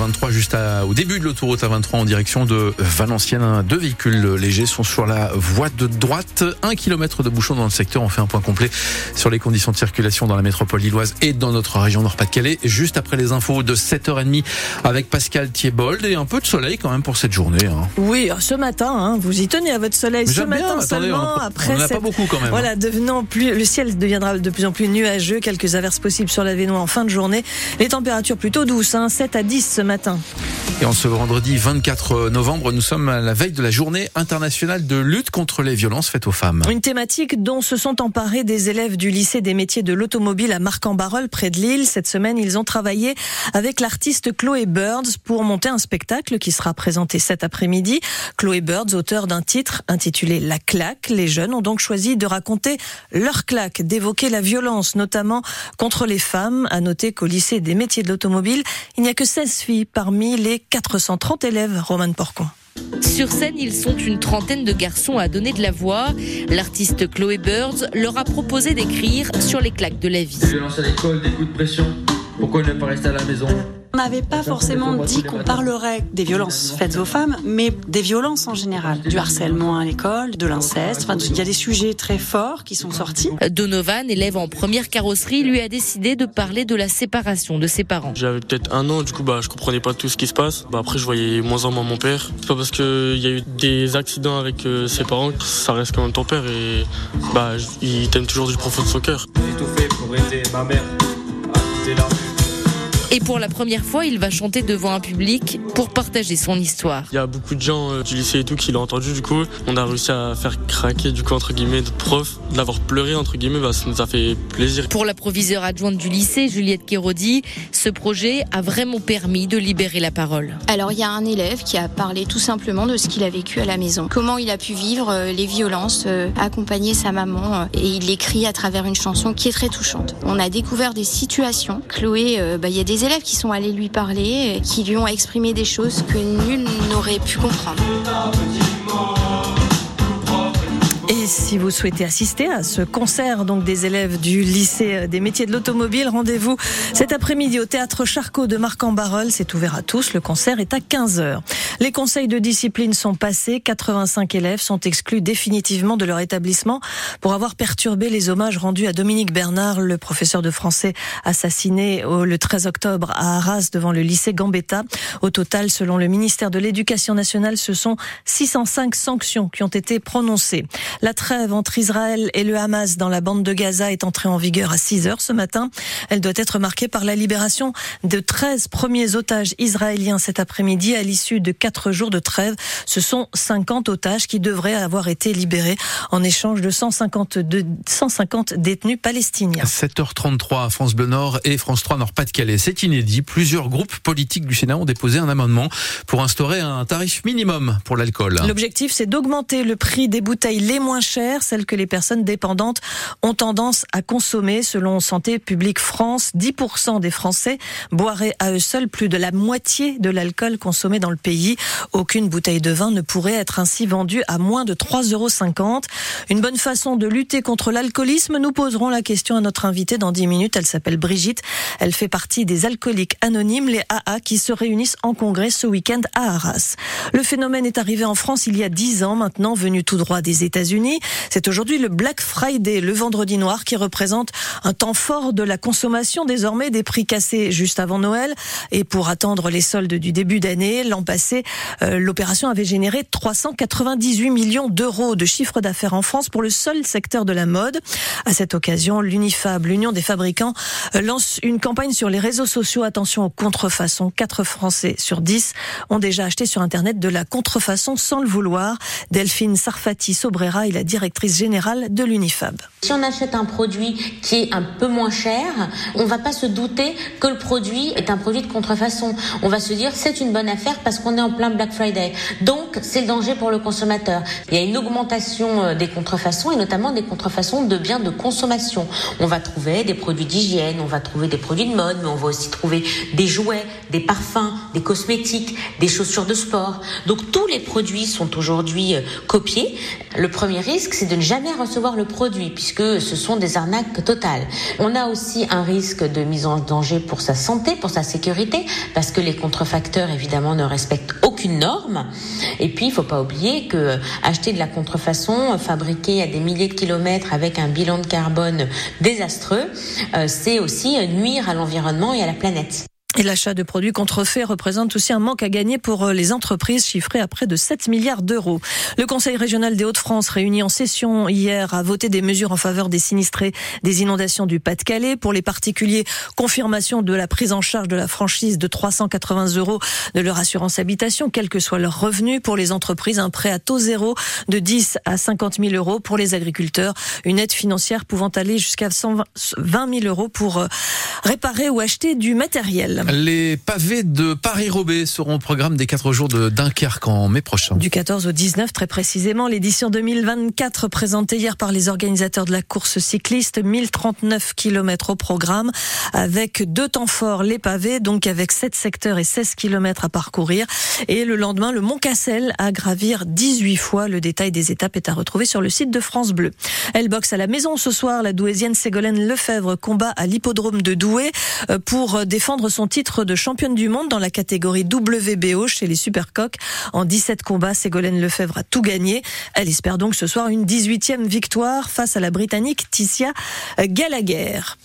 A23 juste au début de l'autoroute A23 en direction de Valenciennes. Deux véhicules légers sont sur la voie de droite. Un kilomètre de bouchon dans le secteur. On fait un point complet sur les conditions de circulation dans la métropole lilloise et dans notre région Nord-Pas-de-Calais. Juste après les infos de 7h30 avec Pascal Thiebold et un peu de soleil quand même pour cette journée. Hein. Oui, ce matin, hein, vous y tenez à votre soleil. Ce matin seulement. On après, on a pas beaucoup quand même. Hein. Voilà, devenant plus, le ciel deviendra de plus en plus nuageux. Quelques averses possibles sur la Vénois en fin de journée. Les températures plutôt douces, 7 à 10 ce matin. Et en ce vendredi 24 novembre, nous sommes à la veille de la journée internationale de lutte contre les violences faites aux femmes. Une thématique dont se sont emparés des élèves du lycée des métiers de l'automobile à Marc-en-Barœul, près de Lille. Cette semaine, ils ont travaillé avec l'artiste Chloé Birds pour monter un spectacle qui sera présenté cet après-midi. Chloé Birds, auteur d'un titre intitulé La claque. Les jeunes ont donc choisi de raconter leur claque, d'évoquer la violence, notamment contre les femmes. À noter qu'au lycée des métiers de l'automobile, il n'y a que 16 filles parmi les 430 élèves, Roman Porcon. Sur scène, ils sont une trentaine de garçons à donner de la voix. L'artiste Chloé Birds leur a proposé d'écrire sur les claques de la vie. À l'école, des coups de pression. Pourquoi ne pas rester à la maison? On n'avait pas forcément dit qu'on parlerait des violences faites aux femmes, mais des violences en général. Du harcèlement à l'école, de l'inceste. Enfin, il y a des sujets très forts qui sont sortis. Donovan, élève en première carrosserie, lui a décidé de parler de la séparation de ses parents. J'avais peut-être un an, du coup, bah, je comprenais pas tout ce qui se passe. Bah, après, je voyais moins en moins mon père. C'est pas parce qu'il y a eu des accidents avec euh, ses parents que ça reste quand même ton père et bah, il t'aime toujours du profond de son cœur. J'ai tout fait pour aider ma mère et pour la première fois, il va chanter devant un public pour partager son histoire. Il y a beaucoup de gens euh, du lycée et tout qui l'ont entendu. Du coup, on a réussi à faire craquer du coup entre guillemets notre prof, d'avoir pleuré entre guillemets, bah, ça nous a fait plaisir. Pour la proviseure adjointe du lycée, Juliette Kérodi, ce projet a vraiment permis de libérer la parole. Alors il y a un élève qui a parlé tout simplement de ce qu'il a vécu à la maison, comment il a pu vivre euh, les violences, euh, accompagner sa maman, et il l'écrit à travers une chanson qui est très touchante. On a découvert des situations. Chloé, bah, il y a des élèves qui sont allés lui parler, qui lui ont exprimé des choses que nul n'aurait pu comprendre. Si vous souhaitez assister à ce concert donc des élèves du lycée des métiers de l'automobile, rendez-vous cet après-midi au théâtre Charcot de Marc-en-Barœul. C'est ouvert à tous. Le concert est à 15h. Les conseils de discipline sont passés. 85 élèves sont exclus définitivement de leur établissement pour avoir perturbé les hommages rendus à Dominique Bernard, le professeur de français assassiné le 13 octobre à Arras devant le lycée Gambetta. Au total, selon le ministère de l'Éducation nationale, ce sont 605 sanctions qui ont été prononcées. Trêve entre Israël et le Hamas dans la bande de Gaza est entrée en vigueur à 6 heures ce matin. Elle doit être marquée par la libération de 13 premiers otages israéliens cet après-midi à l'issue de 4 jours de trêve. Ce sont 50 otages qui devraient avoir été libérés en échange de 150, de 150 détenus palestiniens. 7h33 à France Bleu Nord et France 3 Nord-Pas-de-Calais. C'est inédit. Plusieurs groupes politiques du Sénat ont déposé un amendement pour instaurer un tarif minimum pour l'alcool. L'objectif, c'est d'augmenter le prix des bouteilles les moins moins chères, celles que les personnes dépendantes ont tendance à consommer. Selon Santé publique France, 10% des Français boiraient à eux seuls plus de la moitié de l'alcool consommé dans le pays. Aucune bouteille de vin ne pourrait être ainsi vendue à moins de 3,50 euros. Une bonne façon de lutter contre l'alcoolisme Nous poserons la question à notre invitée dans 10 minutes. Elle s'appelle Brigitte. Elle fait partie des alcooliques anonymes, les AA, qui se réunissent en congrès ce week-end à Arras. Le phénomène est arrivé en France il y a 10 ans maintenant, venu tout droit des États-Unis. C'est aujourd'hui le Black Friday, le vendredi noir, qui représente un temps fort de la consommation, désormais des prix cassés juste avant Noël. Et pour attendre les soldes du début d'année, l'an passé, euh, l'opération avait généré 398 millions d'euros de chiffre d'affaires en France pour le seul secteur de la mode. À cette occasion, l'Unifab, l'Union des fabricants, euh, lance une campagne sur les réseaux sociaux. Attention aux contrefaçons. 4 Français sur 10 ont déjà acheté sur Internet de la contrefaçon sans le vouloir. Delphine Sarfati Sobrera la directrice générale de l'UNIFAB. Si on achète un produit qui est un peu moins cher, on va pas se douter que le produit est un produit de contrefaçon. On va se dire c'est une bonne affaire parce qu'on est en plein Black Friday. Donc c'est le danger pour le consommateur. Il y a une augmentation euh, des contrefaçons et notamment des contrefaçons de biens de consommation. On va trouver des produits d'hygiène, on va trouver des produits de mode, mais on va aussi trouver des jouets, des parfums, des cosmétiques, des chaussures de sport. Donc tous les produits sont aujourd'hui euh, copiés. Le premier risque, c'est de ne jamais recevoir le produit puisque ce sont des arnaques totales. On a aussi un risque de mise en danger pour sa santé, pour sa sécurité, parce que les contrefacteurs évidemment ne respectent aucune norme. Et puis il faut pas oublier que acheter de la contrefaçon fabriquée à des milliers de kilomètres avec un bilan de carbone désastreux, euh, c'est aussi nuire à l'environnement et à la planète. Et l'achat de produits contrefaits représente aussi un manque à gagner pour euh, les entreprises chiffrées à près de 7 milliards d'euros. Le Conseil régional des Hauts-de-France réuni en session hier a voté des mesures en faveur des sinistrés des inondations du Pas-de-Calais. Pour les particuliers, confirmation de la prise en charge de la franchise de 380 euros de leur assurance habitation, quel que soit leur revenu. Pour les entreprises, un prêt à taux zéro de 10 à 50 000 euros. Pour les agriculteurs, une aide financière pouvant aller jusqu'à 120 000 euros pour euh, réparer ou acheter du matériel. Les pavés de Paris-Roubaix seront au programme des 4 jours de Dunkerque en mai prochain. Du 14 au 19, très précisément, l'édition 2024 présentée hier par les organisateurs de la course cycliste, 1039 km au programme, avec deux temps forts, les pavés, donc avec 7 secteurs et 16 km à parcourir. Et le lendemain, le Mont Cassel à gravir 18 fois. Le détail des étapes est à retrouver sur le site de France Bleu. Elle boxe à la maison ce soir. La douaisienne Ségolène Lefebvre combat à l'hippodrome de Douai euh, pour défendre son titre de championne du monde dans la catégorie WBO chez les Supercoques. En 17 combats, Ségolène Lefebvre a tout gagné. Elle espère donc ce soir une 18e victoire face à la Britannique Ticia Gallagher.